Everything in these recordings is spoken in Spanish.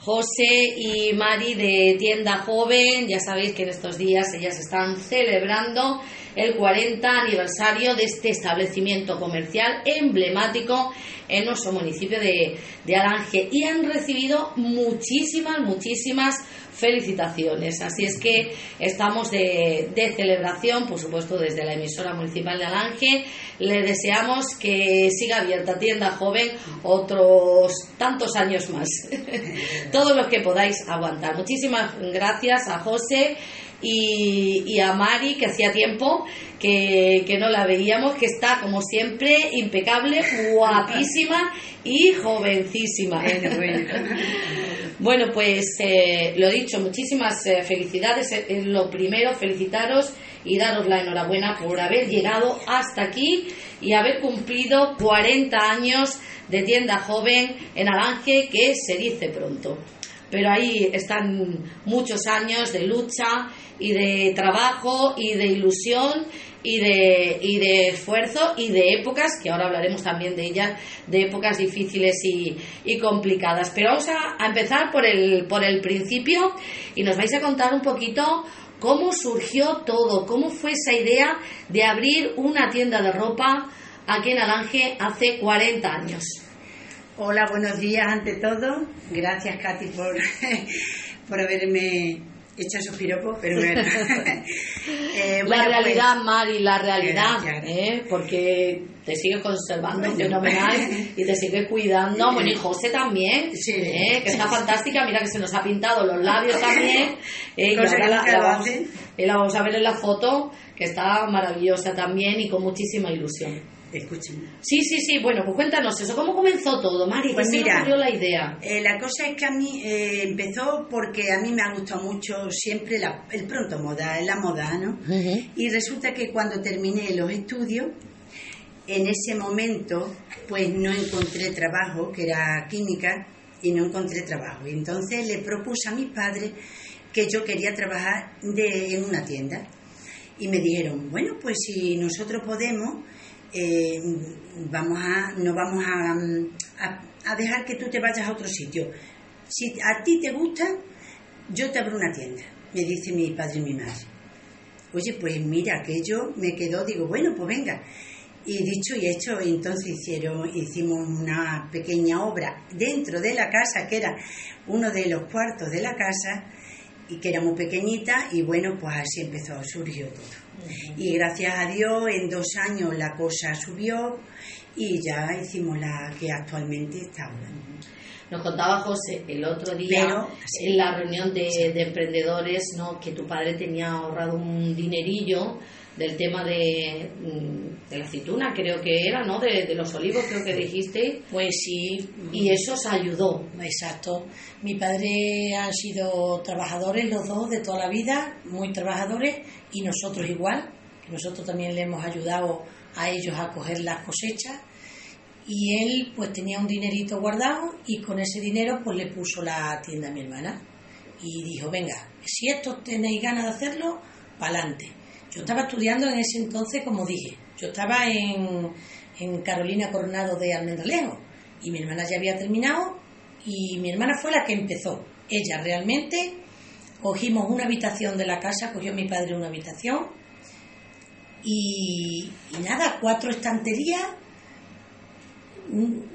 José y Mari de Tienda Joven, ya sabéis que en estos días ellas están celebrando el 40 aniversario de este establecimiento comercial emblemático en nuestro municipio de, de Alange y han recibido muchísimas, muchísimas felicitaciones. Así es que estamos de, de, celebración, por supuesto, desde la emisora municipal de Alange. Le deseamos que siga abierta tienda joven otros tantos años más. Todos los que podáis aguantar. Muchísimas gracias a José y, a Mari, que hacía tiempo que, que, no la veíamos, que está como siempre impecable, guapísima y jovencísima. Bueno, pues eh, lo dicho, muchísimas eh, felicidades. Eh, lo primero, felicitaros y daros la enhorabuena por haber llegado hasta aquí y haber cumplido 40 años de tienda joven en Alange, que se dice pronto. Pero ahí están muchos años de lucha y de trabajo y de ilusión y de, y de esfuerzo y de épocas, que ahora hablaremos también de ellas, de épocas difíciles y, y complicadas. Pero vamos a, a, empezar por el, por el principio y nos vais a contar un poquito cómo surgió todo, cómo fue esa idea de abrir una tienda de ropa aquí en Alange hace 40 años. Hola, buenos días ante todo. Gracias, Katy, por, por haberme hecho esos piropos, pero bueno. eh, bueno la realidad, pues, Mari, la realidad, ¿eh? porque te sigue conservando fenomenal y te sigue cuidando. Bueno, y José también, sí. ¿eh? que está fantástica. Mira que se nos ha pintado los labios también. ¿eh? y ahora la, la, vamos, la vamos a ver en la foto, que está maravillosa también y con muchísima ilusión. Escuchen. Sí, sí, sí. Bueno, pues cuéntanos eso. ¿Cómo comenzó todo, Mari? Pues ¿Qué mira, ocurrió la idea? Eh, la cosa es que a mí eh, empezó porque a mí me ha gustado mucho siempre la, el pronto moda, la moda, ¿no? Uh -huh. Y resulta que cuando terminé los estudios, en ese momento, pues no encontré trabajo, que era química, y no encontré trabajo. Y entonces le propuse a mis padres que yo quería trabajar de, en una tienda. Y me dijeron, bueno, pues si nosotros podemos eh, vamos a, no vamos a, a, dejar que tú te vayas a otro sitio. Si a ti te gusta, yo te abro una tienda, me dice mi padre y mi madre. Oye, pues mira, que yo me quedo, digo, bueno, pues venga. Y dicho y hecho, entonces hicieron, hicimos una pequeña obra dentro de la casa, que era uno de los cuartos de la casa, y que era muy pequeñita, y bueno, pues así empezó, surgió todo. Y gracias a Dios en dos años la cosa subió y ya hicimos la que actualmente está ahora. Nos contaba José el otro día Pero, sí. en la reunión de, de, emprendedores ¿no? que tu padre tenía ahorrado un dinerillo del tema de, de la aceituna, creo que era, ¿no? De, de, los olivos, creo que dijiste. Pues sí. Y eso os ayudó. Exacto. Mi padre han sido trabajadores los dos de toda la vida, muy trabajadores, y nosotros igual. Nosotros también le hemos ayudado a ellos a coger las cosechas. Y él pues tenía un dinerito guardado y con ese dinero pues le puso la tienda a mi hermana. Y dijo, venga, si esto tenéis ganas de hacerlo, para adelante yo estaba estudiando en ese entonces, como dije, yo estaba en, en Carolina Coronado de Almendralejo y mi hermana ya había terminado y mi hermana fue la que empezó. Ella realmente cogimos una habitación de la casa, cogió mi padre una habitación y, y nada, cuatro estanterías,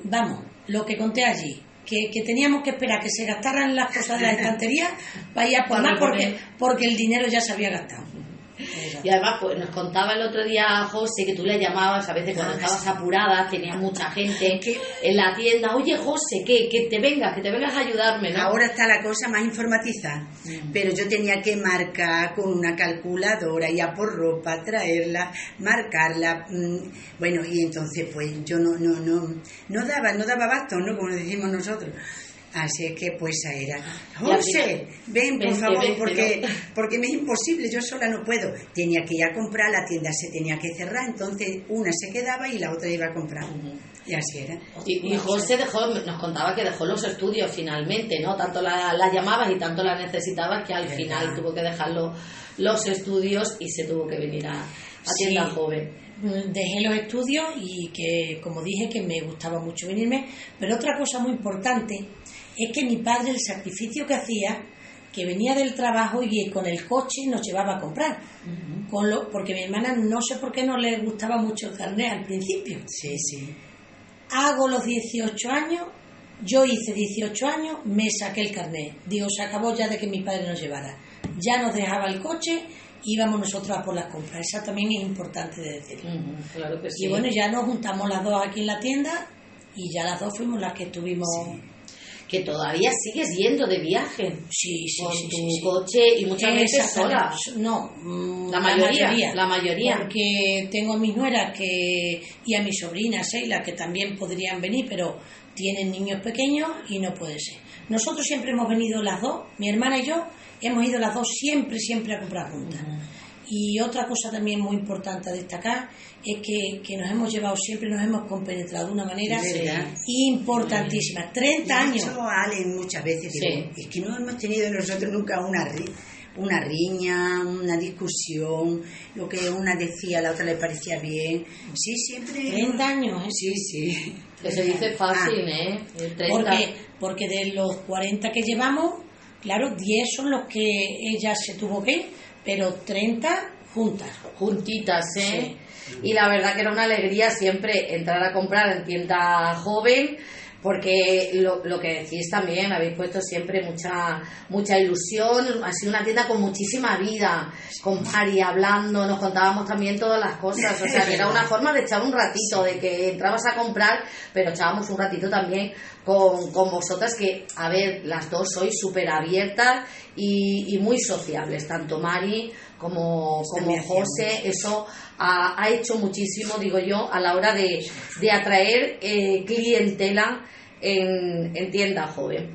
vamos, lo que conté allí, que, que, teníamos que esperar que se gastaran las cosas de la estantería para ir a porque, porque el dinero ya se había gastado. Y además, pues nos contaba el otro día José que tú le llamabas a veces cuando estabas apurada, tenía mucha gente en la tienda. Oye, José, que, que te vengas, que te vengas a ayudarme, ¿no? Ahora está la cosa más informatizada, Mm. pero yo tenía que marcar con una calculadora, ir a por ropa, traerla, marcarla. mm, Bueno, y entonces pues yo no, no, no, no daba, no daba basto, ¿no? Como decimos nosotros. Así es que pues esa era. José, ven por vente, favor, vente, porque, ¿no? porque me es imposible, yo sola no puedo. Tenía que ir a comprar, la tienda se tenía que cerrar, entonces una se quedaba y la otra iba a comprar. Y así era. Y, y José dejó, nos contaba que dejó los estudios finalmente, ¿no? Tanto la, la llamabas y tanto la necesitabas que al ¿Verdad? final tuvo que dejar lo- los estudios y se tuvo que venir a, a tienda joven. Dejé los estudios y que, como dije, que me gustaba mucho venirme. Pero otra cosa muy importante es que mi padre, el sacrificio que hacía, que venía del trabajo y con el coche nos llevaba a comprar. con lo, porque mi hermana no sé por qué no le gustaba mucho el carnet al principio. Sí, sí. Hago los 18 años, yo hice 18 años, me saqué el carnet. Digo, se acabó ya de que mi padre nos llevara. Ya nos dejaba el coche, íbamos nosotros a por las compras. Esa también es importante de decir. claro que sí. Y bueno, ya nos juntamos las dos aquí en la tienda y ya las dos fuimos las que estuvimos que todavía sigues yendo de viaje sí, sí, con sí, tu coche y muchas veces sola. No, mm, La mayoría, la mayoría. Porque tengo a mis nueras que, y a mi sobrina Sheila que también podrían venir, pero tienen niños pequeños y no puede ser. Nosotros siempre hemos venido las dos, mi hermana y yo, hemos ido las dos siempre, siempre a comprar juntas. Y otra cosa también muy importante a destacar es que, que nos hemos llevado siempre, nos hemos compenetrado de una manera Sí, importantísima. 30 Le he años. dicho a Ale muchas veces, digo, es que no hemos tenido nosotros nunca una, ri- una riña, una discusión, lo que una decía, la otra le parecía bien. Sí, siempre. 30 años, ¿eh? Sí, sí. Que se dice fácil, Ah. ¿eh? El 30. Porque, porque de los 40 que llevamos, claro, 10 son los que ella se tuvo que ir, pero 30 juntas. juntitas, ¿eh? Y la verdad que era una alegría siempre entrar a comprar en tienda joven, porque lo, lo que decís también, habéis puesto siempre mucha mucha ilusión, ha sido una tienda con muchísima vida, con Mari hablando, nos contábamos también todas las cosas, o sea, que era una forma de echar un ratito, de que entrabas a comprar, pero echábamos un ratito también con, con vosotras, que, a ver, las dos sois súper abiertas y, y muy sociables, tanto Mari como, como. José, eso ha, ha hecho muchísimo, digo yo, a la hora de, de atraer eh, clientela en, en tienda joven.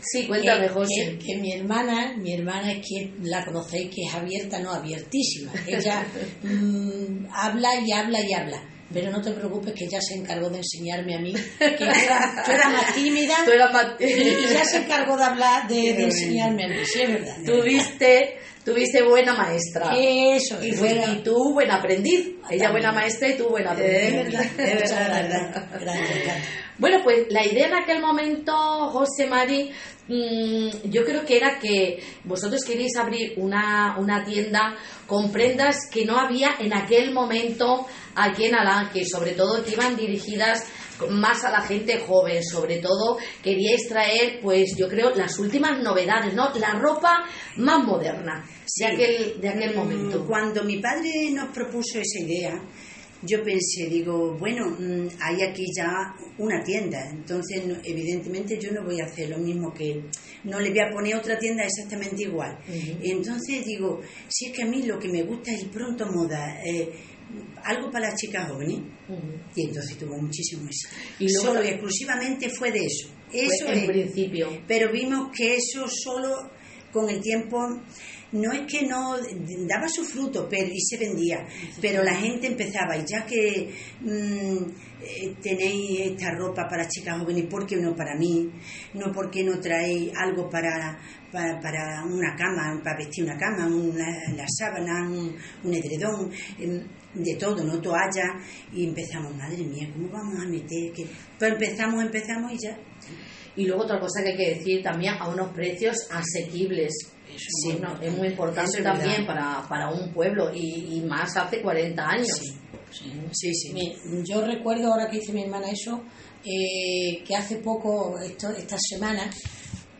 Sí, cuéntame, que, José. que- que mi hermana, mi hermana es que la conocéis que es abierta, no abiertísima. Ella mm, habla y habla y habla. Pero no te preocupes que ella se encargó de enseñarme a mí, que yo era, yo era más tímida Tú eras más- y, y ya se encargó de hablar, de, de enseñarme a mí, sí es verdad. tuviste, tuviste buena maestra. Eso, Y, es fu- verdad. y tú buena aprendiz. Ella También. buena maestra y tú buena aprendiz. Es verdad, es verdad, gracias. Bueno, pues la idea en aquel momento, José Mari, mm, yo creo que era que vosotros queréis abrir una, una tienda con prendas que no había en aquel momento aquí en Alange, sobre todo que iban dirigidas más a la gente joven, sobre todo queríais traer, pues yo creo, las últimas novedades, ¿no? La ropa más moderna Sí. de aquel, de aquel Mm, momento. Cuando mi padre nos propuso esa idea, yo pensé, digo, bueno, mm, hay aquí ya una tienda, entonces evidentemente yo no voy a hacer lo mismo que, no le voy a poner otra tienda exactamente igual. Entonces digo, si es que a mí lo que me gusta es el pronto moda, eh, algo para las chicas jóvenes, y entonces tuvo muchísimo éxito. Y luego Solo y exclusivamente fue de eso. Eso Fue en es- principio. pero vimos que eso solo con el tiempo no es que no daba su fruto pero y se vendía pero la gente empezaba y ya que mm, eh, tenéis esta ropa para chicas jóvenes ¿por qué no para mí? no ¿por qué no traéis algo para para, para una cama, para vestir una cama, una, las sábanas, un, un edredón, em, de todo, ¿no? Toalla, y empezamos, madre mía, ¿cómo vamos a meter? Que... Pues empezamos, empezamos y ya. Y luego otra cosa que hay que decir también a unos precios asequibles. Eso Sí, es no, importante. es muy importante es también para, para un pueblo y, y más hace 40 años. Sí, sí, sí. Mi- Yo recuerdo ahora que dice mi hermana eso, eh, que hace poco, esto, esta semana,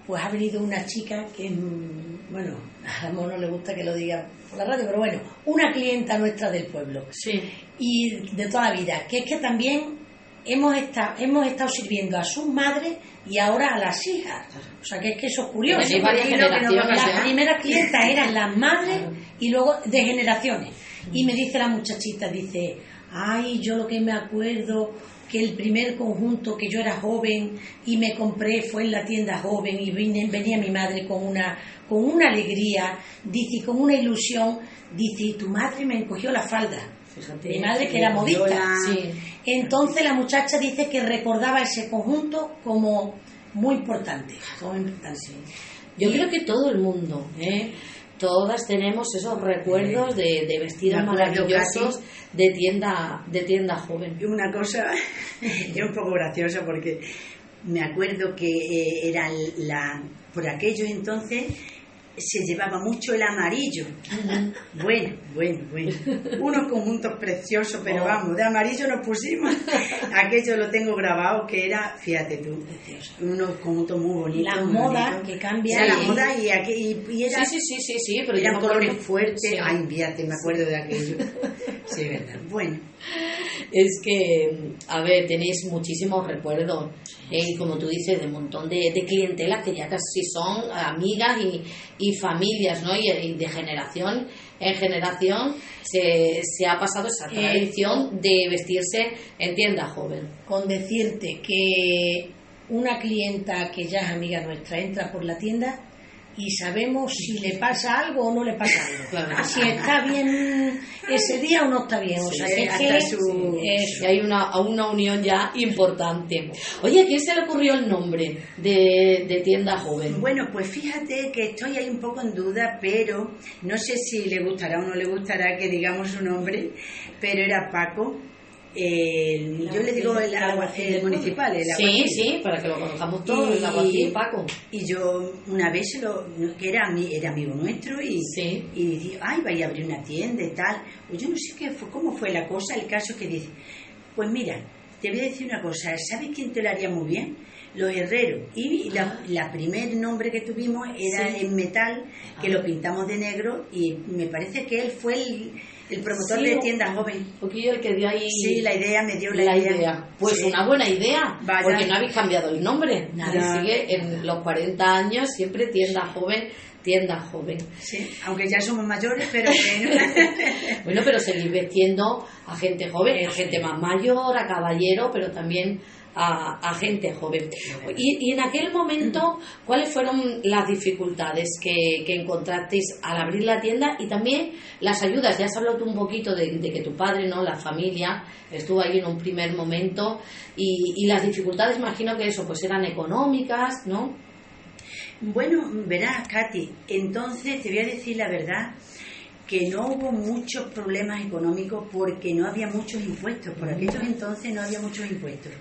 pues ha venido una chica que, mm, bueno, a Ramón no le gusta que lo diga por la radio, pero bueno, una clienta nuestra del pueblo Sí. y de toda la vida, que es que también hemos estado, hemos estado sirviendo a sus madres y ahora a las hijas. O sea, que es que eso es curioso. Varias generaciones, Las ¿eh? primeras clientas eran las madres y luego de generaciones. Y me dice la muchachita, dice, ay, yo lo que me acuerdo que el primer conjunto que yo era joven y me compré fue en la tienda joven y vine- venía mi madre con una, con una alegría, dice, y con una ilusión, dice, y tu madre me encogió la falda. Fíjate. Mi madre que era modista. Sí. Entonces la muchacha dice que recordaba ese conjunto como muy importante. Como importante. Yo creo que todo el mundo, ¿eh? Todas tenemos esos recuerdos de, de vestidos maravillosos de tienda, de tienda joven. Y una cosa es un poco graciosa porque me acuerdo que eh, era la, por aquellos entonces se llevaba mucho el amarillo. Bueno, bueno, bueno. Unos conjuntos preciosos, pero Oh. vamos, de amarillo nos pusimos. Aquello lo tengo grabado, que era, fíjate tú, unos conjuntos muy bonitos. La moda bonitos. que cambia. La moda y, aqu- y, y era, Sí, sí, sí, sí, sí, pero eran colores fuertes. Sí. Ay, fíjate, me acuerdo de aquello. Sí, verdad. Bueno, Es que, a ver, tenéis muchísimos recuerdos, eh, y como tú dices, de un montón de, de clientelas que ya casi son amigas y, y familias, ¿no? Y, y de generación en generación se, se ha pasado esa Eh, tradición de vestirse en tienda joven. con decirte que una clienta que ya es amiga nuestra entra por la tienda y sabemos si le pasa algo o no le pasa algo. Claro. Si está bien ese día o no está bien. O Sí, sea, que es que su- eso. Y hay una, una unión ya importante. Oye, ¿a quién se le ocurrió el nombre de, de tienda joven? Bueno, pues fíjate que estoy ahí un poco en duda, pero no sé si le gustará o no le gustará que digamos su nombre, pero era Paco. El- yo le digo el, agua- el municipal, el Sí, sí, para que lo conozcamos todos, el Y- alguacil Paco. Y yo una vez se lo, que era, era amigo nuestro y, Sí. y dije, ay, vaya a abrir una tienda y tal. Pues yo no sé qué fue, cómo fue la cosa, el caso que dice, pues mira, te voy a decir una cosa, ¿sabes quién te lo haría muy bien? Los herreros. Y la, la primer nombre que tuvimos era Sí. en metal, que Ah. lo pintamos de negro y me parece que él fue el, el promotor Sí, de tienda joven. Un poquillo el que dio ahí Sí, la idea me dio la, la idea. Pues Sí. una buena idea, Vaya. porque no habéis cambiado el nombre. Nada. Sigue en los 40 años, siempre tienda joven, tienda joven. Sí, aunque ya somos mayores, pero bueno. Bueno, pero seguir vestiendo a gente joven, a gente más mayor, a caballero, pero también a, a gente joven. Y, y en aquel momento, ¿cuáles fueron las dificultades que, que encontrasteis al abrir la tienda y también las ayudas? Ya has hablado tú un poquito de, de que tu padre, ¿no? La familia estuvo ahí en un primer momento y, y las dificultades, imagino que eso, pues eran económicas, ¿no? Bueno, verás, Katy, entonces te voy a decir la verdad que no hubo muchos problemas económicos porque no había muchos impuestos. Por aquellos entonces no había muchos impuestos.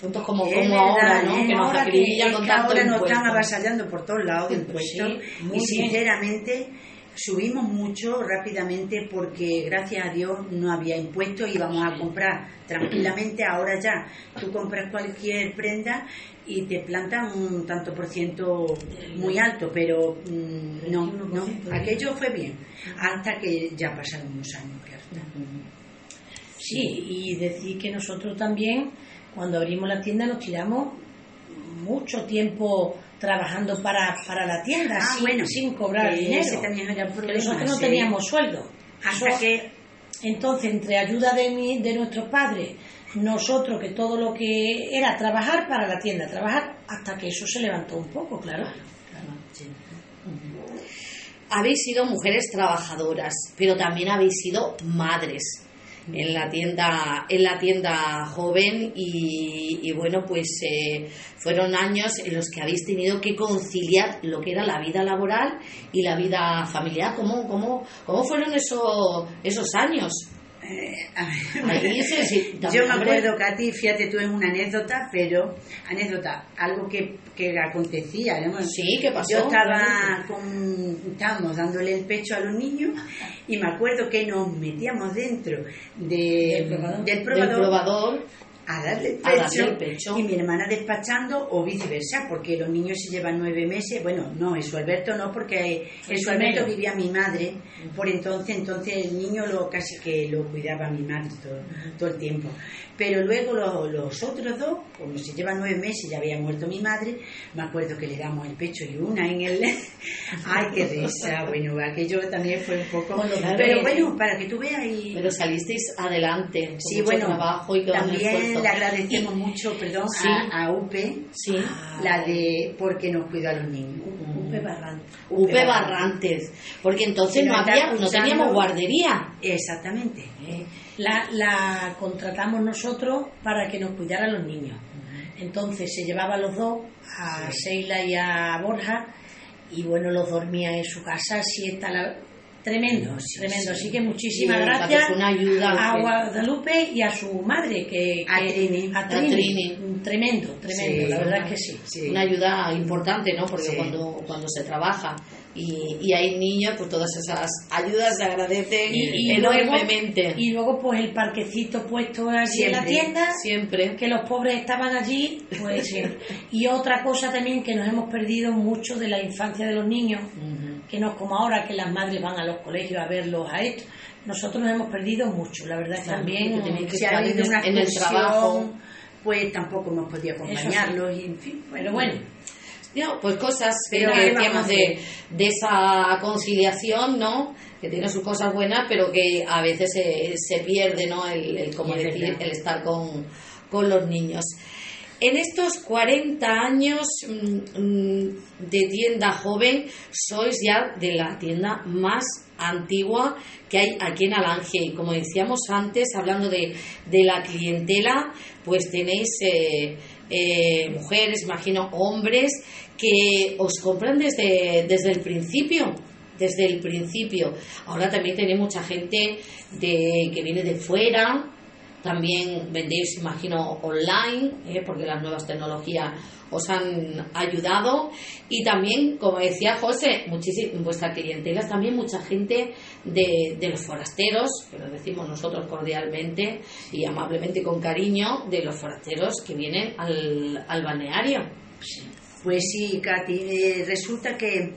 Puntos como, ahora, ¿no? ¿eh? Que nos acribillan con tanto ahora nos están avasallando por todos lados de Pues impuestos sí, y bien. sinceramente subimos mucho rápidamente porque gracias a Dios no había impuestos y íbamos a comprar tranquilamente. Ahora ya tú compras cualquier prenda y te plantan un tanto por ciento muy alto, pero mm, no, no, 21%, aquello fue bien hasta que ya pasaron unos años. Sí, y decir que nosotros también, cuando abrimos la tienda, nos tiramos mucho tiempo trabajando para, para la tienda, Ah, sin, bueno, sin cobrar dinero. un Porque problema, nosotros no sí. teníamos sueldo. Hasta Eso- que Entonces, entre ayuda de, mi, de nuestros padres, nosotros que todo lo que era trabajar para la tienda, trabajar hasta que eso se levantó un poco, claro. habéis sido mujeres trabajadoras, pero también habéis sido madres en la tienda en la tienda joven y, y bueno pues eh, fueron años en los que habéis tenido que conciliar lo que era la vida laboral y la vida familiar. Cómo cómo cómo fueron esos esos años Yo también, me acuerdo, Katy, fíjate tú, es una anécdota, pero anécdota, algo que, que acontecía. ¿no? Sí, ¿qué pasó? Yo estaba con, estábamos dándole el pecho a los niños y me acuerdo que nos metíamos dentro de- Del probador. del probador a darle A pecho, darle pecho. y mi hermana despachando o viceversa, porque los niños se llevan nueve meses, bueno, no, en su Alberto no, porque en su Alberto vivía mi madre, por entonces, entonces el niño lo casi que lo cuidaba mi madre todo, todo el tiempo. Pero luego los, los otros dos, como se llevan nueve meses, ya había muerto mi madre, me acuerdo que le damos el pecho y una en el... Ay, qué risa, bueno, aquello también fue un poco... Pero bebés. bueno, para que tú veas y... pero salisteis adelante con Sí, mucho bueno, trabajo y también le agradecemos mucho, perdón, Sí. a, a UPE, sí la de porque nos cuidó a los niños. Upe Barran. Upe Barrantes, porque entonces no había, no teníamos guardería. Exactamente. La, la contratamos nosotros para que nos cuidaran los niños. Entonces se llevaba a los dos, a Sheila y a Borja, y bueno, los dormían en su casa, siesta, la- Tremendo, Sí, tremendo. sí. Así que muchísimas Y, gracias una ayuda, a que- Guadalupe y a su madre, que, A que- Trini. a A Trini. Trini. Tremendo, tremendo, la verdad es que sí. Sí. Una ayuda importante, ¿no? Porque cuando, cuando se trabaja y, y hay niños, pues todas esas ayudas se agradecen enormemente. Luego, y luego, pues el parquecito puesto allí en la Siempre, tienda, Siempre. que los pobres estaban allí, pues sí. Y otra cosa también que nos hemos perdido mucho de la infancia de los niños. Que no es como ahora que las madres van a los colegios a verlos a esto. Nosotros nos hemos perdido mucho, la verdad Claro, también. que Si ha estar habido en, una en el trabajo. pues tampoco hemos podido acompañarlos y en fin. Pero bueno, No, pues cosas que Pero ¿qué vamos decíamos a de, de esa conciliación, ¿no? Que tiene sus cosas buenas, pero que a veces se, se pierde, ¿no? El, el, como decir, el estar con, con los niños. En estos 40 años mm, mm, de tienda joven, sois ya de la tienda más antigua que hay aquí en Alange. Y como decíamos antes, hablando de, de la clientela, pues tenéis eh, eh, mujeres, imagino, hombres, que os compran desde, desde el principio. Desde el principio. Ahora también tenéis mucha gente de, que viene de fuera, también vendéis, imagino, online, ¿eh? porque las nuevas tecnologías os han ayudado. Y también, como decía José, muchísimo, vuestra clientela es también mucha gente de, de los forasteros, que lo decimos nosotros cordialmente y amablemente con cariño, de los forasteros que vienen al, al balneario. Pues sí, Katy, eh, resulta que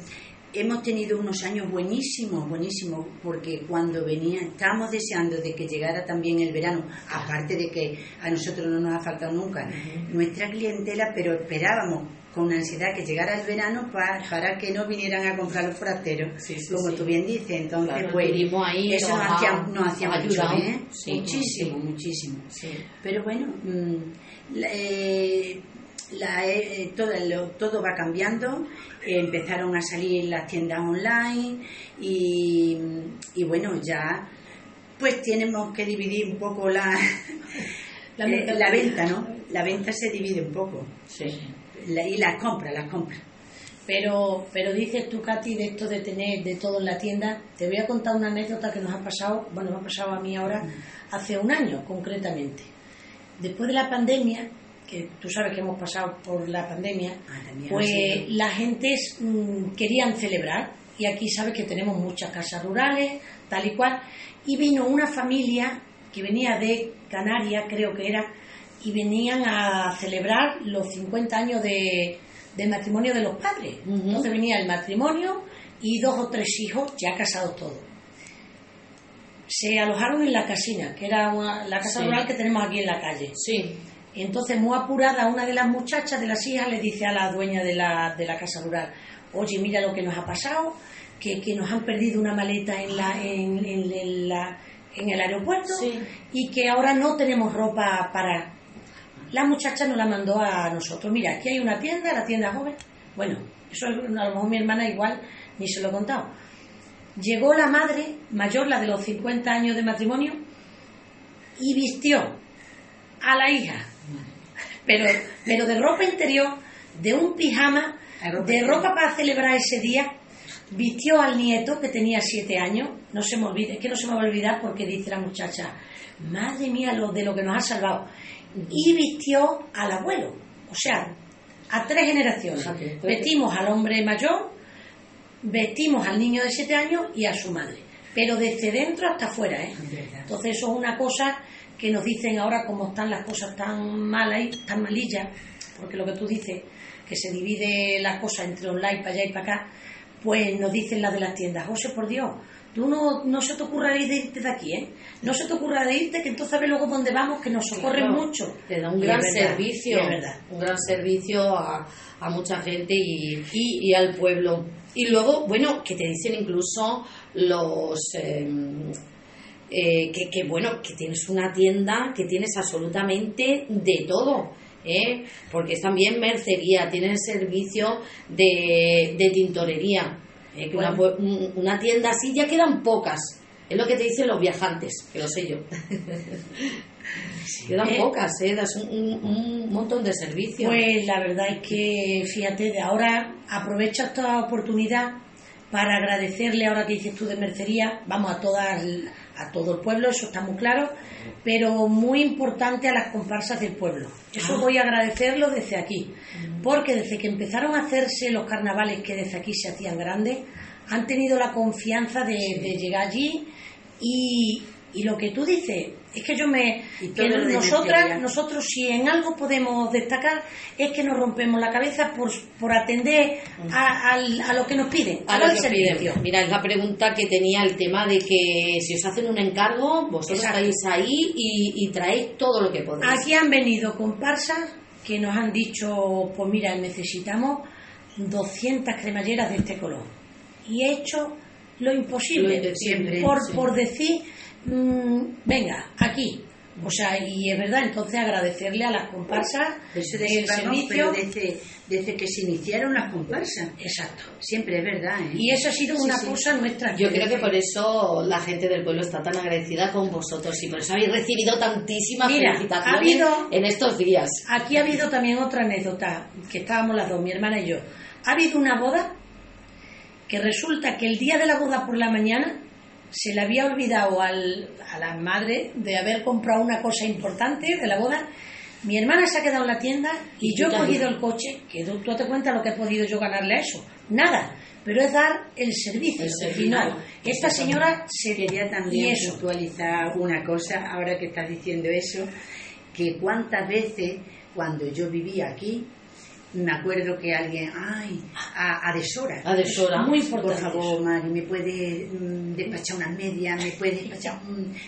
hemos tenido unos años buenísimos, buenísimos, porque cuando venía, estábamos deseando de que llegara también el verano, aparte de que a nosotros no nos ha faltado nunca nuestra clientela, pero esperábamos con ansiedad que llegara el verano pa- para que no vinieran a comprar los forasteros, Sí, sí, como sí. tú bien dices. Entonces, Claro, pues, ahí eso nos nos ha- hacía, nos hacía ha mucho. ¿eh? Muchísimo, muchísimo. Pero bueno, mm, la- eh, la- eh, todo, lo- todo va cambiando. Eh, empezaron a salir las tiendas online y, y bueno, ya pues tenemos que dividir un poco la, La eh, la venta, ¿no? La venta se divide un poco. Sí. La- y las compras, las compras. Pero, pero dices tú, Katy, de esto de tener de todo en la tienda. Te voy a contar una anécdota que nos ha pasado, bueno, me ha pasado a mí ahora, hace un año concretamente. Después de la pandemia, que tú sabes que hemos pasado por la pandemia, Ah, pues la gente mm, querían celebrar. Y aquí sabes que tenemos muchas casas rurales, tal y cual. Y vino una familia que venía de Canarias, creo que era, y venían a celebrar los 50 años de, de matrimonio de los padres. Ujú. Entonces venía el matrimonio y dos o tres hijos ya casados todos. Se alojaron en la casina, que era una- la casa Sí. rural que tenemos aquí en la calle. Sí. Entonces, muy apurada, una de las muchachas de las hijas le dice a la dueña de la, de la casa rural, oye, mira lo que nos ha pasado, que, que nos han perdido una maleta en, la, en, en- en la- en el aeropuerto Sí. y que ahora no tenemos ropa para... La muchacha nos la mandó a nosotros, mira, aquí hay una tienda, la tienda joven. Bueno, eso a lo mejor mi hermana igual ni se lo he contado. Llegó la madre mayor, la de los 50 años de matrimonio, y vistió a la hija, pero, pero de ropa interior, de un pijama, ropa de ropa para celebrar ese día, vistió al nieto que tenía siete años, no se me olvide, es que no se me va a olvidar porque dice la muchacha, madre mía, lo de lo que nos ha salvado, y vistió al abuelo, o sea, a tres generaciones. Vestimos al hombre mayor, vestimos al niño de siete años y a su madre, pero desde dentro hasta afuera, ¿eh? Entonces eso es una cosa que nos dicen ahora como están las cosas tan malas y tan malillas, porque lo que tú dices, que se divide la cosa entre online para allá y para acá, pues nos dicen las de las tiendas, José, por Dios, tú no, no se te ocurra de irte de aquí, ¿eh? No se te ocurra de irte, que entonces ver luego dónde vamos, que nos socorren Claro, mucho. Te da un Y gran verdad, servicio, un gran servicio a, a mucha gente y, y- y al pueblo. Y luego, bueno, que te dicen incluso los... eh, eh, que, que, bueno, que tienes una tienda que tienes absolutamente de todo. ¿eh? Porque es también mercería, tienen servicio de, de tintorería. ¿eh? Que una, Bueno. un- una tienda así ya quedan pocas. Es lo que te dicen los viajantes, que lo sé yo. Quedan Eh, pocas, ¿eh? Das un, un- un montón de servicios. Pues la verdad es que, fíjate, de ahora aprovecho esta oportunidad para agradecerle ahora que dices tú de mercería, vamos a todas a todo el pueblo, eso está muy claro, pero muy importante a las comparsas del pueblo. Eso Ah. voy a agradecerlo desde aquí, porque desde que empezaron a hacerse los carnavales que desde aquí se hacían grandes, han tenido la confianza de, de llegar allí y, y lo que tú dices es que yo me que nosotras nosotros si en algo podemos destacar es que nos rompemos la cabeza por, por atender a, al- a lo que nos piden A a lo que piden. Mira, es la pregunta que tenía el tema de que si os hacen un encargo, vosotros Exacto. estáis ahí y, y traéis todo lo que podéis. Aquí han venido comparsas que nos han dicho, pues mira, necesitamos 200 cremalleras de este color. Y he hecho lo imposible, Lo por, sí. por decir, mm, venga, aquí. O sea, y es verdad, entonces agradecerle a las comparsas Eso de del servicio. desde, desde que se iniciaron las comparsas. Exacto. Siempre es verdad, ¿eh? Y eso ha sido Sí, una sí. cosa nuestra. Yo creo que por eso la gente del pueblo está tan agradecida con vosotros y por eso habéis recibido tantísimas Mira, felicitaciones ha habido- en estos días. Aquí ha habido también otra anécdota, que estábamos las dos, mi hermana y yo. Ha habido una boda que resulta que el día de la boda por la mañana se le había olvidado al- a la madre de haber comprado una cosa importante de la boda. Mi hermana se ha quedado en la tienda y Y yo he cogido el coche, que tú, tú te cuentas lo que he podido yo ganarle a eso. Nada, pero es dar el servicio. El no, esta señora se Quería también eso. puntualizar una cosa, ahora que estás diciendo eso, que cuántas veces cuando yo vivía aquí, me acuerdo que alguien, ay, a, a deshora. A deshora. Muy Por importante. favor, Mari, ¿me puede mm, despachar unas medias? ¿Me puede despachar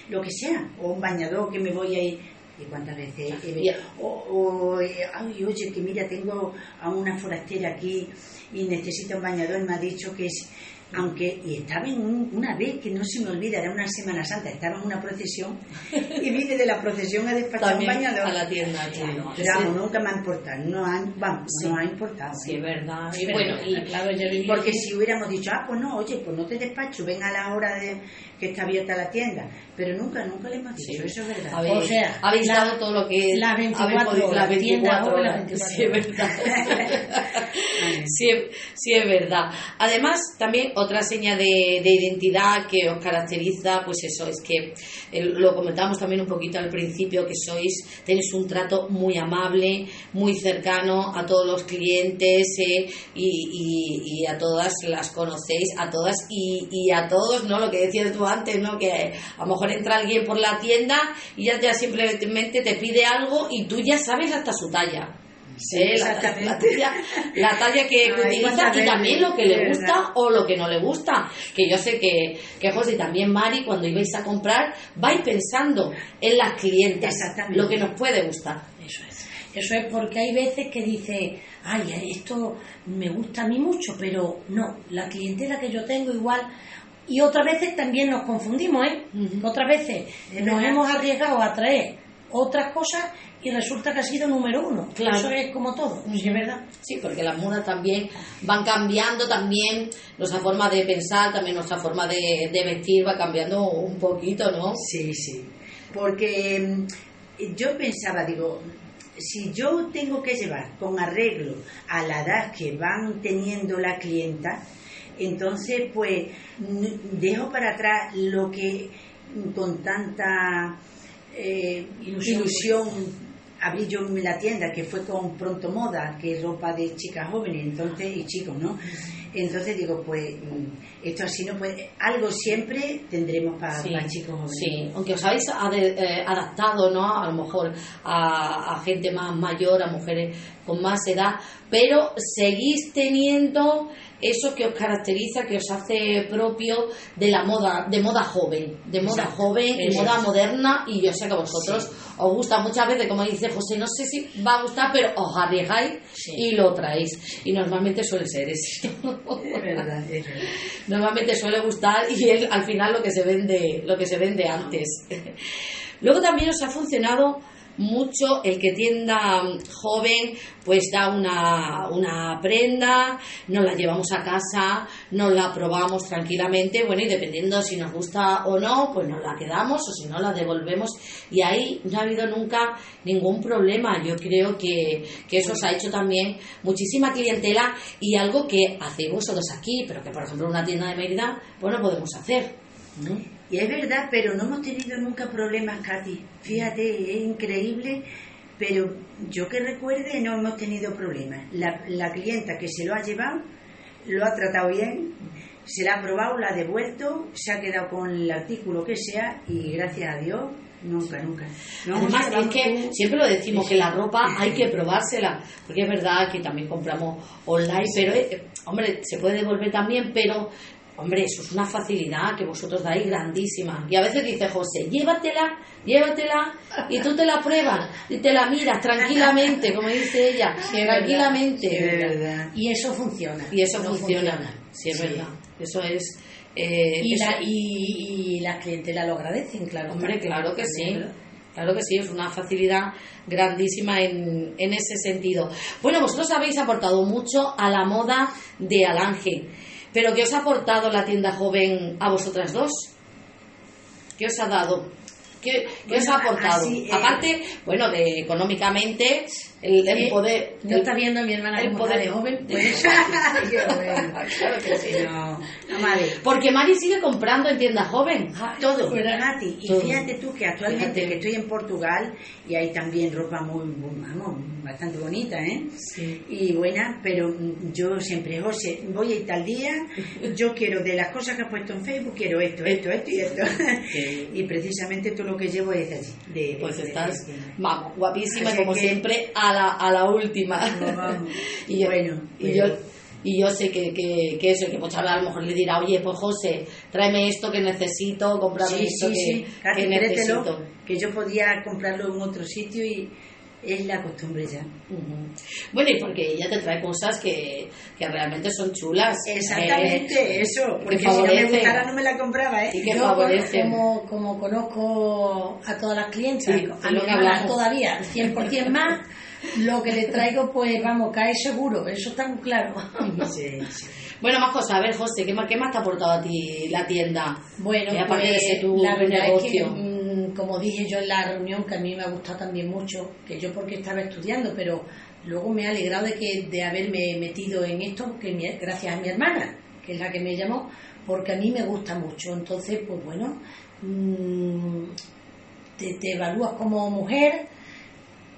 lo que sea? O un bañador que me voy a ir. ¿Y cuántas veces? Ya. o, o, eh, ay, oye, que mira, tengo a una forastera aquí y necesita un bañador y me ha dicho que es... Aunque, y estaba en un- una vez, que no se me olvida, era una Semana Santa, estaba en una procesión y vine de la procesión a despachar un bañador. a la tienda. claro. Vamos, nunca me ha importado, no ha, vamos, Sí. no ha importado. Sí, es verdad. Y bueno, y claro, yo viví- Porque si hubiéramos dicho, ah, pues no, oye, pues no te despacho, ven a la hora de que está abierta la tienda. Pero nunca, nunca le hemos dicho, Sí. eso es verdad. habéis, O sea, habéis la- dado todo lo que las habéis 24 podido- las horas, tienda 24 open las horas. 24 Sí, es verdad. Sí, sí, es verdad. Además, también otra seña de, de identidad que os caracteriza, pues eso, es que eh, lo comentamos también un poquito al principio, que sois, tenéis un trato muy amable, muy cercano a todos los clientes eh, y, y- y a todas las conocéis, a todas y, y a todos, ¿no? Lo que decías tú antes, ¿no? Que a lo mejor entra alguien por la tienda y ya, ya simplemente te pide algo y tú ya sabes hasta su talla. Sí, ¿eh? la, talla, la talla que utiliza y también lo que le verdad. gusta o lo que no le gusta. Que yo sé que, que José y también Mari, cuando ibais a comprar, vais pensando en las Exactamente. lo que nos puede gustar. Eso es. Eso es porque hay veces que dice, ay, esto me gusta a mí mucho, pero no, la clientela que yo tengo igual. Y otras veces también nos confundimos, ¿eh? Otras veces Es nos verdad. hemos arriesgado a traer otras cosas y resulta que ha sido número uno. Claro. Eso es como todo, ¿sí es verdad? Sí, porque las modas también van cambiando, también nuestra forma de pensar, también nuestra forma de, de vestir va cambiando un poquito, ¿no? Sí, sí. Porque mm, yo pensaba, digo, si yo tengo que llevar con arreglo a la edad que van teniendo la clienta, entonces pues dejo para atrás lo que con tanta eh, Ilusión, ilusión, abrí yo la tienda que fue con Pronto Moda, que es ropa de chicas jóvenes entonces y chicos, ¿no? Entonces digo, pues mm, esto así no puede, algo siempre tendremos para, Sí, para chicos jóvenes. sí, aunque os habéis eh, adaptado, ¿no? A lo mejor a, a gente más mayor, a mujeres con más edad, pero seguís teniendo eso que os caracteriza, que os hace propio de la moda, de moda joven, de moda Exacto. joven Eso moda moderna, y yo sé que a vosotros os gusta muchas veces, como dice José, no sé si va a gustar, pero os arriesgáis Sí. y lo traéis. Y normalmente suele ser eso. Es verdad, es verdad. normalmente suele gustar y es al final lo que se vende lo que se vende antes luego también os ha funcionado mucho el que tienda joven pues da una, una prenda, nos la llevamos a casa, nos la probamos tranquilamente, bueno, y dependiendo si nos gusta o no, pues nos la quedamos o si no la devolvemos y ahí no ha habido nunca ningún problema. Yo creo que, que eso os ha hecho también muchísima clientela y algo que hacéis vosotros aquí, pero que por ejemplo una tienda de Mérida, pues no podemos hacer. Y es verdad, pero no hemos tenido nunca problemas, Katy. Fíjate, es increíble, pero yo que recuerde no hemos tenido problemas. La, la clienta que se lo ha llevado lo ha tratado bien, se la ha probado, la ha devuelto, se ha quedado con el artículo que sea y gracias a Dios Nunca, nunca. Además, es que siempre lo decimos, que la ropa hay que probársela, porque es verdad que también compramos online, pero, eh, hombre, se puede devolver también, pero Hombre, eso es una facilidad que vosotros dais grandísima. Y a veces dice José, llévatela, llévatela, y tú te la pruebas, y te la miras tranquilamente, como dice ella, tranquilamente. Y eso funciona. Y eso funciona. Sí, es verdad. Eso es... Eh, y, La, y, las clientelas lo agradecen, claro. Hombre, claro que sí. Claro que sí, es una facilidad grandísima en, en ese sentido. Bueno, vosotros habéis aportado mucho a la moda de Alange. Pero ¿qué os ha aportado la tienda joven a vosotras dos? ¿Qué os ha dado? ¿Qué, os ha aportado? Eh, Aparte, bueno, de económicamente, el, poder. No está viendo a mi hermana el poder de joven. Pues, claro que sí. No, Porque Mari sigue comprando en tienda joven. todo. Y fíjate tú que actualmente que estoy en Portugal y hay también ropa muy, vamos, bastante bonita, ¿eh? Sí. Y buena, pero yo siempre, José, voy a ir tal día, yo quiero de las cosas que has puesto en Facebook, quiero esto, esto, esto y esto. y precisamente todo lo que llevo es así. De, pues estás, vamos, guapísima como siempre, a a la, última. y yo, bueno, y yo y yo sé que, que, que eso, que veces a lo mejor le dirá, oye, pues José, tráeme esto que necesito, comprame esto que, que necesito. Que yo podía comprarlo en otro sitio y es la costumbre ya. Bueno, y porque ella te trae cosas que, que realmente son chulas. Exactamente, eh, eso. Porque si no me gustara no me la compraba, ¿eh? Y que yo, como, como conozco a todas las clientes, a mi todavía 100% más lo que le traigo, pues vamos, cae seguro, eso está muy claro. Bueno, más cosas, a ver, José, ¿qué más, ¿qué más te ha aportado a ti la tienda? Bueno, pues, tu, la verdad Es que, mm, como dije yo en la reunión, que a mí me ha gustado también mucho, que yo porque estaba estudiando, pero luego me ha alegrado de, que, de haberme metido en esto, que gracias a mi hermana, que es la que me llamó, porque a mí me gusta mucho. Entonces, pues bueno, mm, te, te evalúas como mujer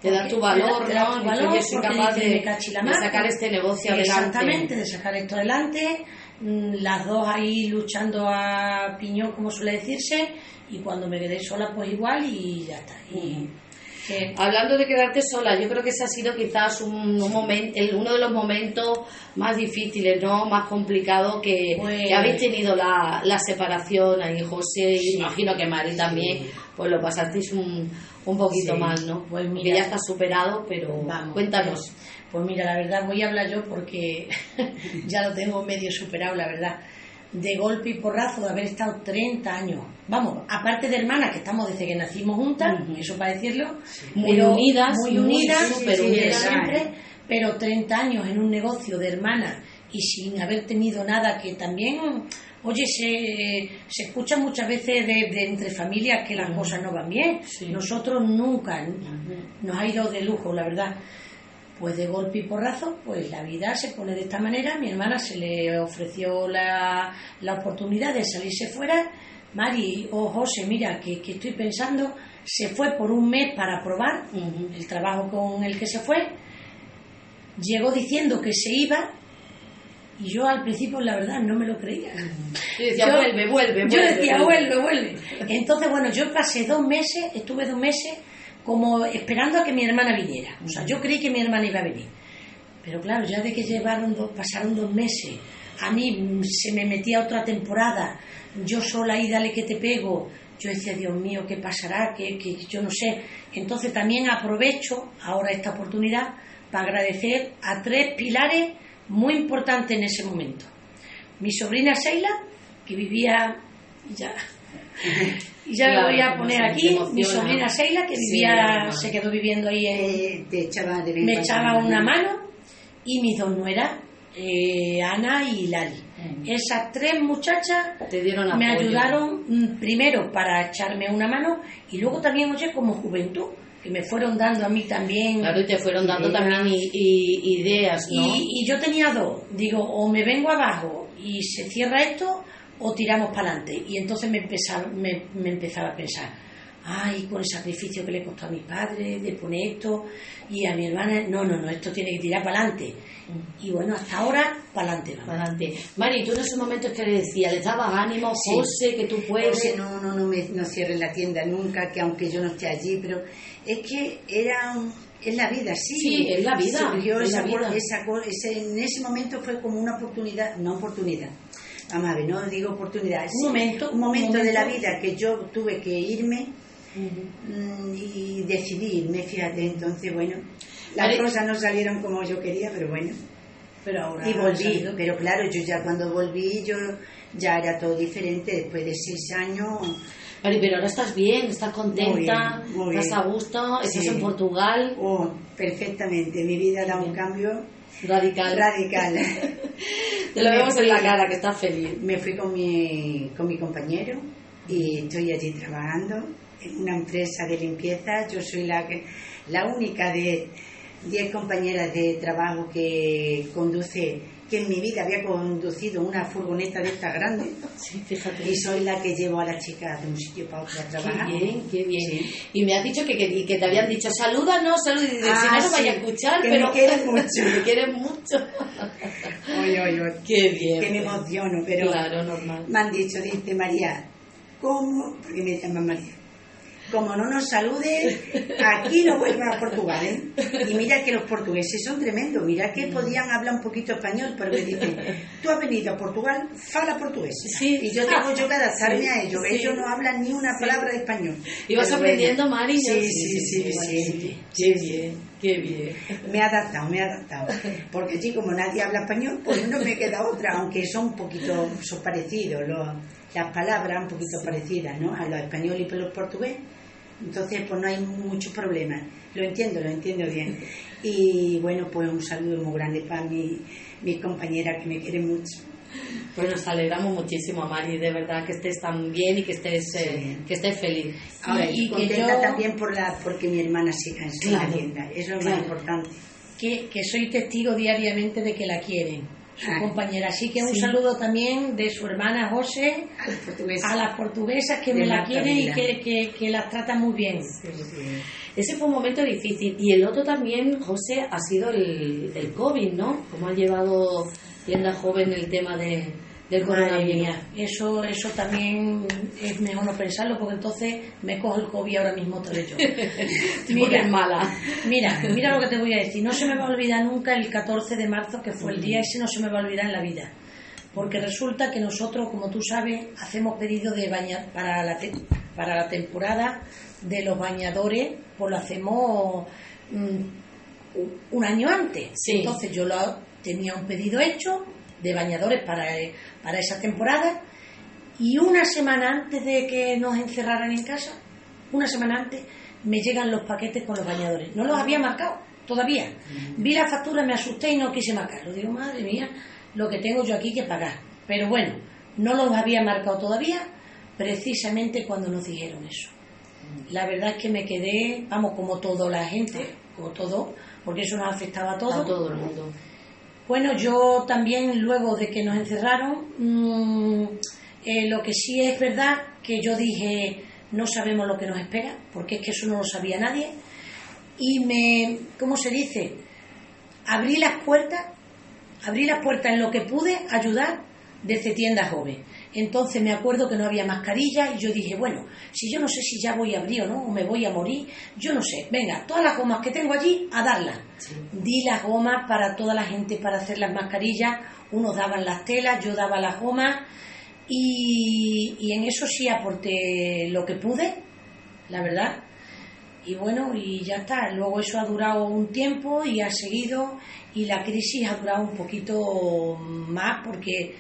te da tu valor, ¿no? yo soy capaz de, sacar este negocio adelante. Exactamente, de sacar esto adelante. Mm, las dos ahí luchando a piñón, como suele decirse, y cuando me quedé sola, pues igual, y ya está. Hablando de quedarte sola, yo creo que ese ha sido quizás un, momento, uno de los momentos más difíciles, ¿no? Más complicados que, pues habéis tenido la, separación ahí, José, y imagino que Mari también, pues lo pasasteis un, un poquito mal, ¿no? Pues mira, que ya está superado, pero Vamos, cuéntanos. Pues mira, la verdad voy a hablar yo porque ya lo tengo medio superado, la verdad. De golpe y porrazo de haber estado 30 años. Vamos, aparte de hermanas, que estamos desde que nacimos juntas, eso para decirlo. Muy unidas. Muy unidas, súper unidas siempre. Pero 30 años en un negocio de hermanas y sin haber tenido nada que también Oye, se, se escucha muchas veces de, entre familias que las cosas no van bien. Nosotros nunca nos ha ido de lujo, la verdad. Pues de golpe y porrazo, pues la vida se pone de esta manera. Mi hermana se le ofreció la, la oportunidad de salirse fuera. Mari o José, mira, que, que, estoy pensando, se fue por un mes para probar el trabajo con el que se fue. Llegó diciendo que se iba y yo al principio, la verdad, no me lo creía. Yo decía, vuelve, vuelve, vuelve. Yo decía, vuelve, vuelve. Entonces, bueno, yo pasé dos meses, estuve dos meses como esperando a que mi hermana viniera. O sea, yo creí que mi hermana iba a venir. Pero claro, ya de que llevaron dos, pasaron dos meses, a mí se me metía otra temporada, yo sola ahí, dale que te pego. Yo decía, Dios mío, ¿qué pasará? que yo no sé. Entonces también aprovecho ahora esta oportunidad para agradecer a tres pilares muy importante en ese momento. Mi sobrina Seila, que vivía ya Y ya lo voy a poner aquí, mi sobrina Seila, que vivía, se quedó viviendo ahí en... Eh, echaba de me echaba una mano y mis dos nueras, eh, Ana y Lali. Mm. Esas tres muchachas me ayudaron mm, primero para echarme una mano y luego también, oye, como juventud, que me fueron dando a mí también. Claro, y te fueron dando también ideas, ¿no? Y, y, yo tenía dos. Digo, o me vengo abajo y se cierra esto, o tiramos para adelante. Y entonces me empezaba, me, me empezaba a pensar, ay, con el sacrificio que le costó a mi padre de poner esto y a mi hermana, no, no, no, esto tiene que tirar para adelante. Y bueno, hasta ahora, para adelante. Para adelante. Mari, tú en esos momentos que le decías, le daba ánimo, José, que tú puedes. José, no, no, no, me, no cierres la tienda nunca, que aunque yo no esté allí, pero es que era es la vida, sí. Sí, es la vida. es esa, esa, en ese momento fue como una oportunidad, no oportunidad, vamos a ver, no digo oportunidad, un, momento, un momento, de la vida que yo tuve que irme mm, y decidirme, fíjate, entonces bueno, las cosas no salieron como yo quería, pero bueno. Pero ahora y volví, pero claro, yo ya cuando volví, yo ya era todo diferente, después de seis años... pero ahora estás bien, estás contenta, estás a gusto, estás en Portugal. Oh, perfectamente, mi vida da un cambio Radical. Radical. Te lo vemos en la cara, que estás feliz. Me fui con mi, con mi compañero y estoy allí trabajando una empresa de limpieza. Yo soy la, la única de 10 compañeras de trabajo que conduce que en mi vida había conducido una furgoneta de esta grande. Sí, fíjate. Y soy la que llevo a las chicas de un sitio para otro a trabajar. Qué bien, qué bien. Y me has dicho que, que, te habían dicho, saluda, no, saluda. Y ah, si no, no vaya a escuchar, que pero. Me quieren mucho. me quieren mucho. oye, oye, Qué bien. Que me emociono, pero. Claro, normal. Me han dicho, dice María, ¿cómo? Porque me llaman María como no nos salude, aquí no vuelva a Portugal. ¿eh? Y mira que los portugueses son tremendos, mira que podían hablar un poquito español, pero me dicen, tú has venido a Portugal, fala portugués. y yo tengo yo que adaptarme a ellos, ellos no hablan ni una palabra de español. ¿Y vas aprendiendo, Mari? Sí, sí, sí, sí, Qué bien, qué bien. Me he adaptado, me he adaptado. Porque sí, como nadie habla español, pues no me queda otra, aunque son un poquito son parecidos, las palabras un poquito parecidas, ¿no? A los españoles y los portugués entonces, pues no hay mucho problema. Lo entiendo, lo entiendo bien. Y bueno, pues un saludo muy grande para mi, mis compañeras que me quieren mucho. Pues nos alegramos muchísimo, Mari, de verdad que estés tan bien y que estés, eh, que estés feliz. Ahora, y, contenta también por la, porque mi hermana siga en su tienda, eso es muy importante. Que, que soy testigo diariamente de que la quieren su compañera. Así que un saludo también de su hermana José a las portuguesas, que me la quieren y que, que, las tratan muy bien. Ese fue un momento difícil. Y el otro también, José, ha sido el, el COVID, ¿no? Como ha llevado tienda joven el tema de, del coronavirus. Eso, eso también es mejor no pensarlo porque entonces me cojo el COVID ahora mismo otra vez yo. mira, mala. Mira, mira lo que te voy a decir. No se me va a olvidar nunca el 14 de marzo, que fue el día, ese no se me va a olvidar en la vida. Porque resulta que nosotros, como tú sabes, hacemos pedido de bañar para la, para la temporada de los bañadores, pues lo hacemos mm, un año antes. Entonces yo lo, tenía un pedido hecho de bañadores para, para esa temporada y una semana antes de que nos encerraran en casa, una semana antes, me llegan los paquetes con los bañadores. No los había marcado todavía. Vi la factura, me asusté y no quise marcarlo. Digo, madre mía, lo que tengo yo aquí que pagar. Pero bueno, no los había marcado todavía, precisamente cuando nos dijeron eso. La verdad es que me quedé, vamos, como toda la gente, como todo, porque eso nos afectaba a todos. A todo el mundo. Bueno, yo también luego de que nos encerraron, mm, eh, lo que sí es verdad que yo dije, no sabemos lo que nos espera, porque es que eso no lo sabía nadie. Y me, ¿cómo se dice? Abrí las puertas, abrí las puertas en lo que pude ayudar desde tienda joven. Entonces me acuerdo que no había mascarilla y yo dije, bueno, si yo no sé si ya voy a abrir o no, o me voy a morir, yo no sé, venga, todas las gomas que tengo allí, a darlas. Di las gomas para toda la gente para hacer las mascarillas, unos daban las telas, yo daba las gomas y, y en eso sí aporté lo que pude, la verdad. Y bueno, y ya está. Luego eso ha durado un tiempo y ha seguido y la crisis ha durado un poquito más porque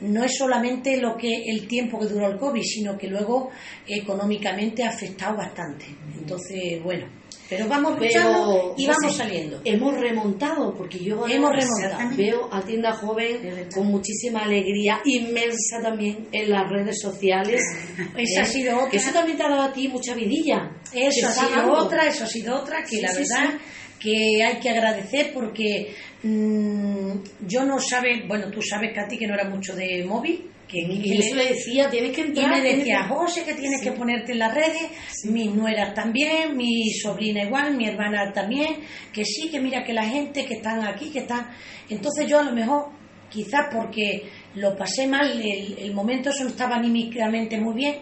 no es solamente lo que el tiempo que duró el COVID, sino que luego económicamente ha afectado bastante. Entonces, bueno, pero vamos luchando y vamos saliendo. Hemos remontado, porque yo hemos remontado. veo a Tienda Joven con muchísima alegría, inmensa también en las redes sociales. Esa ha ¿Eh? sido otra. Eso también te ha dado a ti mucha vidilla. Eso ha sido otra, eso ha sido otra, que la verdad que hay que agradecer porque mm, yo no sabe, bueno, tú sabes, Katy, que no era mucho de móvil. Que, y eso le decía, tienes que entrar. Y me decía, José, que tienes que ponerte en las redes, mis nueras también, mi sobrina igual, mi hermana también, que sí, que mira que la gente que están aquí, que están... Entonces yo a lo mejor, quizás porque lo pasé mal, el, el momento eso no estaba anímicamente muy bien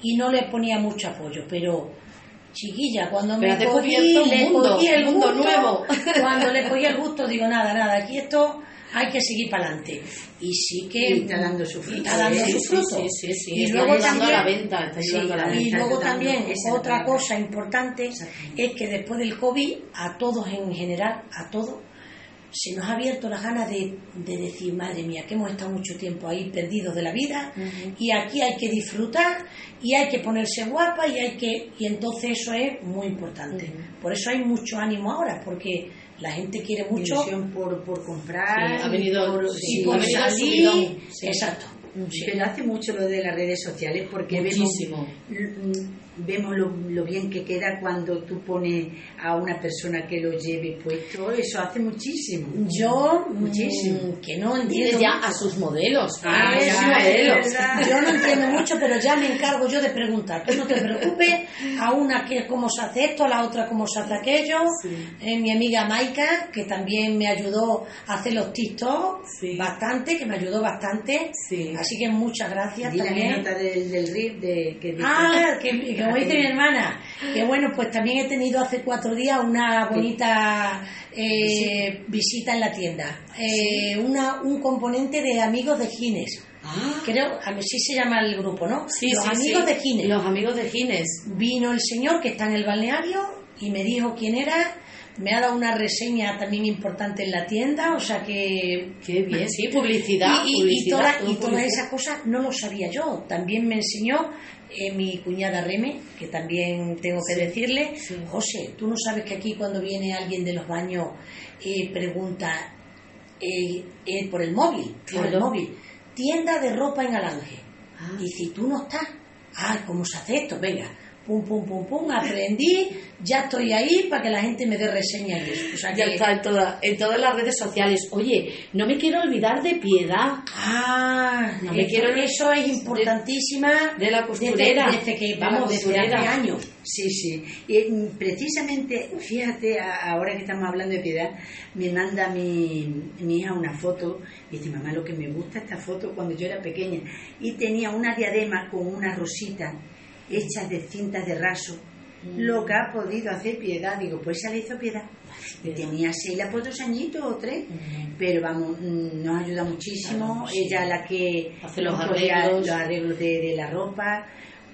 y no le ponía mucho apoyo, pero chiquilla, cuando me cogí, le cogí el mundo nuevo. cuando le cogí el gusto, digo, nada, nada, aquí esto hay que seguir para adelante. Y sí que está dando su fruto. Está dando su fruto. Sí, sí, sí, y luego también, a la venta, está a la venta. Y luego también, otra cosa importante es que después del COVID, a todos en general, a todos, se nos ha abierto las ganas de, decir, madre mía, que hemos estado mucho tiempo ahí perdidos de la vida y aquí hay que disfrutar y hay que ponerse guapa y hay que y entonces eso es muy importante. Por eso hay mucho ánimo ahora, porque la gente quiere mucho por, por comprar, ha venido, por, y por salir, exacto. Pero hace mucho lo de las redes sociales porque Muchísimo. vemos vemos lo, bien que queda cuando tú pones a una persona que lo lleve puesto, eso hace muchísimo. Yo, muchísimo. que no entiendo. ya a sus modelos. Ah, yo no entiendo mucho, pero ya me encargo yo de preguntar. Tú no te preocupes, a una que cómo se hace esto, a la otra cómo se hace aquello. Eh, mi amiga Maika, que también me ayudó a hacer los TikTok bastante, que me ayudó bastante. Así que muchas gracias también. La del, del RIP de, que Ah, que como dice mi hermana, que bueno, pues también he tenido hace cuatro días una bonita eh, visita en la tienda. Eh, una, un componente de amigos de Gines. Ah. Creo, así se llama el grupo, ¿no? Sí, Los amigos de Gines. Los amigos de Gines. Vino el señor que está en el balneario y me dijo quién era me ha dado una reseña también importante en la tienda, o sea que... Qué bien, sí, publicidad. Y, publicidad, y, todas esas cosas no lo sabía yo. También me enseñó eh, mi cuñada Reme, que también tengo que decirle, José, tú no sabes que aquí cuando viene alguien de los baños eh, pregunta eh, por el móvil, por el móvil, tienda de ropa en Alange. Ah. Y si tú no estás, ah, ¿cómo se hace esto? Venga, pum, pum, pum, pum, aprendí, ya estoy ahí para que la gente me dé reseñas O sea, ya está en, toda, en todas las redes sociales. Oye, no me quiero olvidar de Piedad. Ah, no me quiero eso es importantísima. De, la costurera. Desde, que, vamos, desde hace años. Sí, sí. Y mm, precisamente, fíjate, ahora que estamos hablando de Piedad, me manda mi, mi hija una foto y dice, mamá, lo que me gusta esta foto cuando yo era pequeña. Y tenía una diadema con una rosita hechas de cintas de raso. Mm. Lo que ha podido hacer Piedad, digo, pues esa le hizo Piedad. Tenía seis, la por dos añitos o tres, mm. pero vamos, mm, nos ayuda muchísimo. Ella la que hace los arreglos, los arreglos de, la ropa,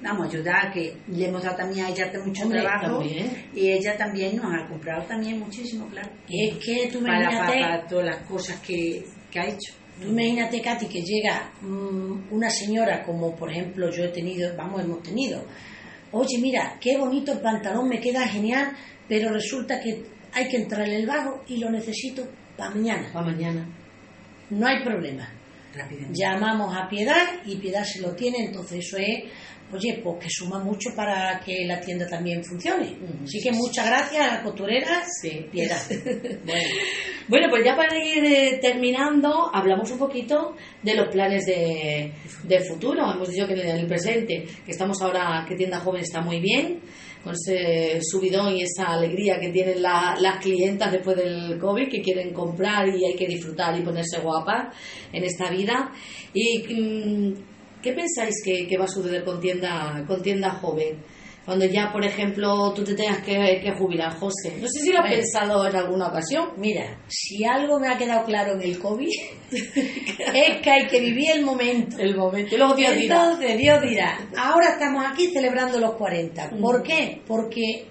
vamos, ayudar, que le hemos dado también a ella mucho trabajo y ella también nos ha comprado también muchísimo, claro. es que tú para, para, todas las cosas que, que ha hecho. Tú imagínate, Katy, que llega mm, una señora como, por ejemplo, yo he tenido, vamos, hemos tenido, oye, mira, qué bonito el pantalón, me queda genial, pero resulta que hay que entrar en el bajo y lo necesito para mañana. Para mañana. No hay problema. Llamamos a Piedad y Piedad se lo tiene, entonces eso es oye, pues que suma mucho para que la tienda también funcione. Así que muchas gracias a la costurera, sí. Piedad. bueno. pues ya para ir eh, terminando, hablamos un poquito de los planes de, futuro. Hemos dicho que en el presente, que estamos ahora, que Tienda Joven está muy bien, con ese subidón y esa alegría que tienen las clientas después del COVID, que quieren comprar y hay que disfrutar y ponerse guapa en esta vida. Y mm, ¿Qué pensáis que, va a suceder con tienda, con tienda joven? Cuando ya, por ejemplo, tú te tengas que, jubilar, José. No sé si lo has pensado en alguna ocasión. Mira, si algo me ha quedado claro en el COVID, es que hay que vivir el momento. El momento. Y luego Dios Entonces, Dios dirá, ahora estamos aquí celebrando los 40. ¿Por qué? Porque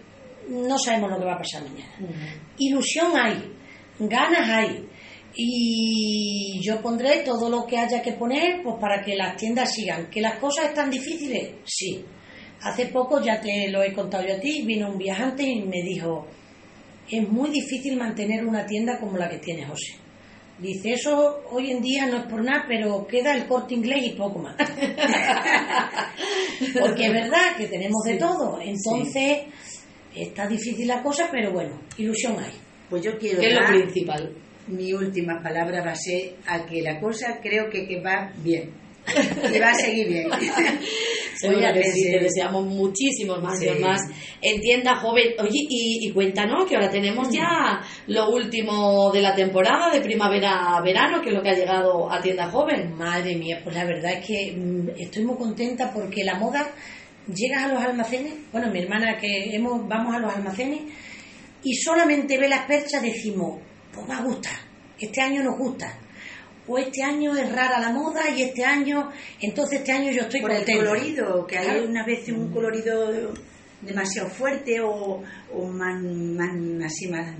no sabemos lo que va a pasar mañana. Ilusión hay, ganas hay. Y yo pondré todo lo que haya que poner pues para que las tiendas sigan. ¿Que las cosas están difíciles? Sí. Hace poco, ya te lo he contado yo a ti, vino un viajante y me dijo, es muy difícil mantener una tienda como la que tiene José. Dice, eso hoy en día no es por nada, pero queda el corte inglés y poco más. Porque es verdad que tenemos de todo. Entonces, está difícil la cosa, pero bueno, ilusión hay. Pues yo quiero Que es lo principal. mi última palabra va a ser a que la cosa creo que, que va bien. Y va a seguir bien. Seguro a que sí, te deseamos muchísimos más Sí. más en tienda joven. Oye, y, y cuéntanos que ahora tenemos ya lo último de la temporada de primavera-verano, que es lo que ha llegado a tienda joven. Madre mía, pues la verdad es que mm, estoy muy contenta porque la moda, llegas a los almacenes, bueno, mi hermana que hemos, vamos a los almacenes y solamente ve las perchas decimos, pues me gusta, este año nos gusta. O este año es rara la moda y este año, entonces este año yo estoy Por el colorido, que hay unas veces un colorido demasiado fuerte o, o más, más así más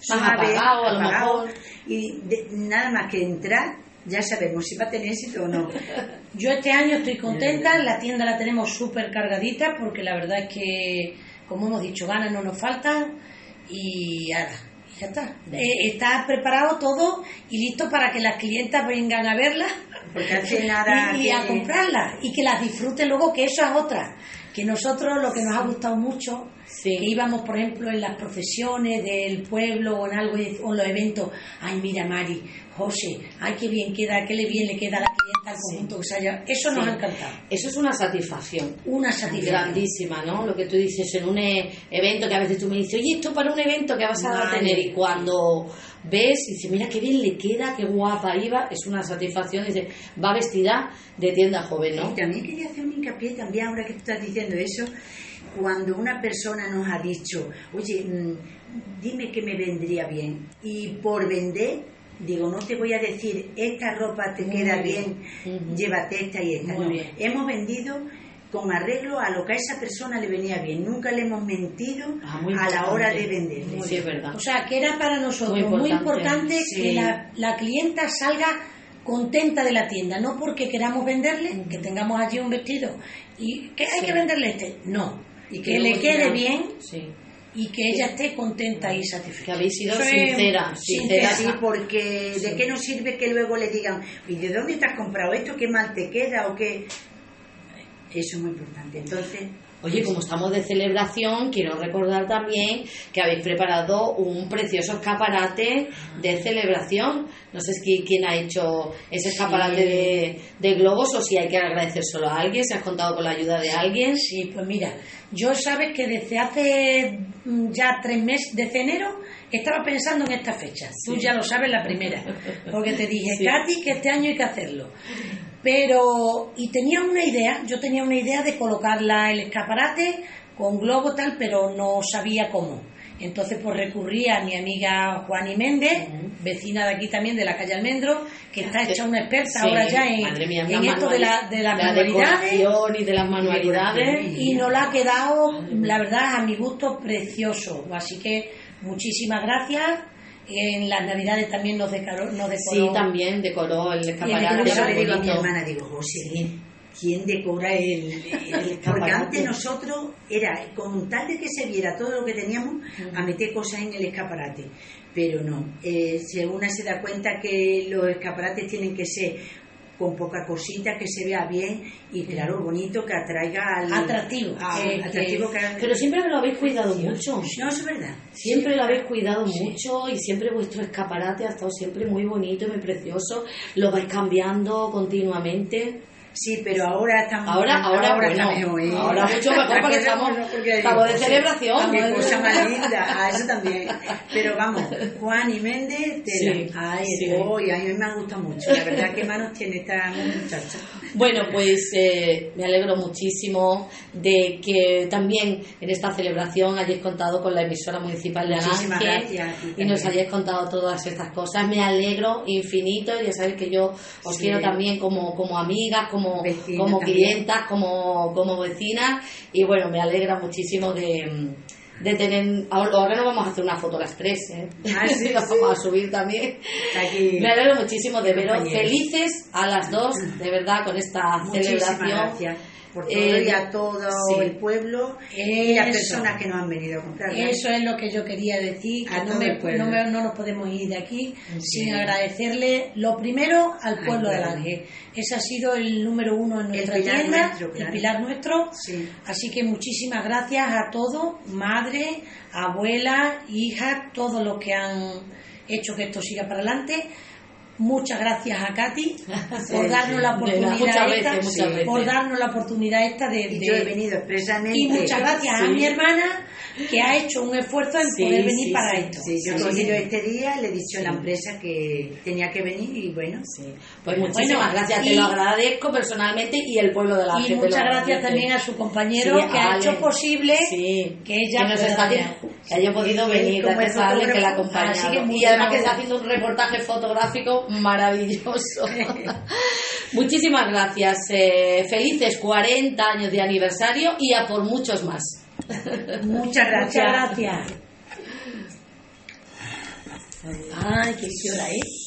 suave, apagado, a lo apagado. mejor. y de- nada más que entrar ya sabemos si va a tener éxito o no. Yo este año estoy contenta, la tienda la tenemos súper cargadita porque la verdad es que, como hemos dicho, ganas no nos faltan y ahora, ya está. Eh, está preparado todo y listo para que las clientas vengan a verla nada y, y a comprarlas y que las disfruten luego, que eso es otra. Que nosotros lo que nos ha gustado mucho, Sí. que íbamos, por ejemplo, en las procesiones del pueblo o en algo o en los eventos, ay, mira, Mari, José, ay, qué bien queda, qué le bien le queda a la clienta al conjunto que se haya. Eso nos ha encantado. Eso es una satisfacción. Una satisfacción. grandísima, ¿no? Lo que tú dices en un eh, evento que a veces tú me dices, oye, esto para un evento que vas a tener y cuando ves y dices, mira qué bien le queda, qué guapa iba, es una satisfacción, dice, va vestida de tienda joven, ¿no? Y también quería hacer un hincapié también ahora que tú estás diciendo eso, cuando una persona nos ha dicho, oye, mm, dime que me vendría bien, y por vender, digo, no te voy a decir, esta ropa te Muy queda bien. llévate esta y esta. No, hemos vendido con arreglo a lo que a esa persona le venía bien, nunca le hemos mentido Ah, a la hora de venderle. Sí, es verdad. O sea, que era para nosotros Muy muy importante. importante, Sí. que la, la clienta salga contenta de la tienda, no porque queramos venderle, que tengamos allí un vestido y que hay Sí. que venderle este, no, Y que que, le quede bien Sí. y que ella esté contenta y Que satisfecha. habéis sido sincera, sincera. Sí, porque de qué nos sirve que luego le digan, ¿y de dónde te has comprado esto? ¿Qué mal te queda? o qué? Eso es muy importante. Entonces, Oye, como estamos de celebración, quiero recordar también que habéis preparado un precioso escaparate de celebración. No sé si quién ha hecho ese escaparate de, de globos o si hay que agradecer solo a alguien, si has contado con la ayuda de alguien. Sí, pues mira, yo sabes que desde hace mm, ya tres meses, desde enero, estaba pensando en esta fecha. Tú ya lo sabes la primera, porque te dije, Sí. Katy, que este año hay que hacerlo. Pero, y tenía una idea, yo tenía una idea de colocarla el escaparate con globo tal, pero no sabía cómo. Entonces, pues recurrí a mi amiga Juani Méndez, vecina de aquí también, de la calle Almendro, que está hecha una experta Sí, ahora ya en, mía, esto de, la, de las la manualidades y de las manualidades. y nos la ha quedado, la verdad, a mi gusto, precioso. Así que muchísimas gracias. En las navidades también nos decoró. Nos decoró Sí, también decoró el escaparate. eso le digo a mi hermana, digo, José, Sí. ¿quién decora el, el- Porque escaparate. antes nosotros era, con tal de que se viera todo lo que teníamos, a meter cosas en el escaparate. Pero no, eh, si una se da cuenta que los escaparates tienen que ser con poca cosita, que se vea bien y claro, bonito, que atraiga al... Atractivo, que- atractivo que, Pero siempre lo habéis cuidado mucho. No, es verdad. Siempre lo habéis cuidado mucho y siempre vuestro escaparate ha estado siempre muy bonito y muy precioso. Lo vais cambiando continuamente. Sí, pero ahora estamos... Ahora, ahora, bueno, está mejor, ¿eh? ahora mucho mejor porque estamos, estamos de celebración. Qué cosa más linda, a eso también. Pero vamos, Juan y Méndez, tela. Sí, Ay, sí. hoy, a mí me ha gustado mucho. La verdad, qué manos tiene esta muchacha. Bueno, pues eh, me alegro muchísimo de que también en esta celebración hayáis contado con la emisora municipal de Alange y nos hayáis contado todas estas cosas. Me alegro infinito. Ya sabéis que yo os Sí. quiero también como, como amigas, como, Vecina como también. clientas, como, como vecinas. Y bueno, me alegra muchísimo de, de tener. Ahora no vamos a hacer una foto las tres, ¿eh? Ah, sí, la vamos a subir también. Aquí. Me alegro muchísimo de veros felices a las dos, de verdad, con esta Muchísimas celebración. gracias por todo Eh, y a todo sí. el pueblo y las personas que nos han venido a comprar. Eso es lo que yo quería decir, que no, me- no, me- no nos podemos ir de aquí Sí. sin agradecerle lo primero al pueblo del pueblo. Ángel. Ese ha sido el número uno en nuestra tienda, nuestro, el pilar nuestro. Sí. Así que muchísimas gracias a todos, madre, abuela, hija, todos los que han hecho que esto siga para adelante. Muchas gracias a Katy por darnos la oportunidad muchas esta, veces, muchas sí, veces. por darnos la oportunidad esta de, Y de- yo he venido expresamente. y muchas gracias a mi hermana que ha hecho un esfuerzo en Sí, poder venir sí, para sí. esto. Sí, yo he sí. este día, le he dicho a la empresa que tenía que venir y bueno, Sí. Pues muchísimas Bueno, gracias, te y- lo agradezco personalmente y el pueblo de la Y muchas gracias también a su compañero que ha Ale. hecho posible Sí, que ella nos está que haya podido venir, gracias a Ale que la que y además que está haciendo un reportaje fotográfico maravilloso. Muchísimas gracias. eh, felices 40 años de aniversario y a por muchos más. Muchas gracias. Muchas gracias. Ay, qué hora es.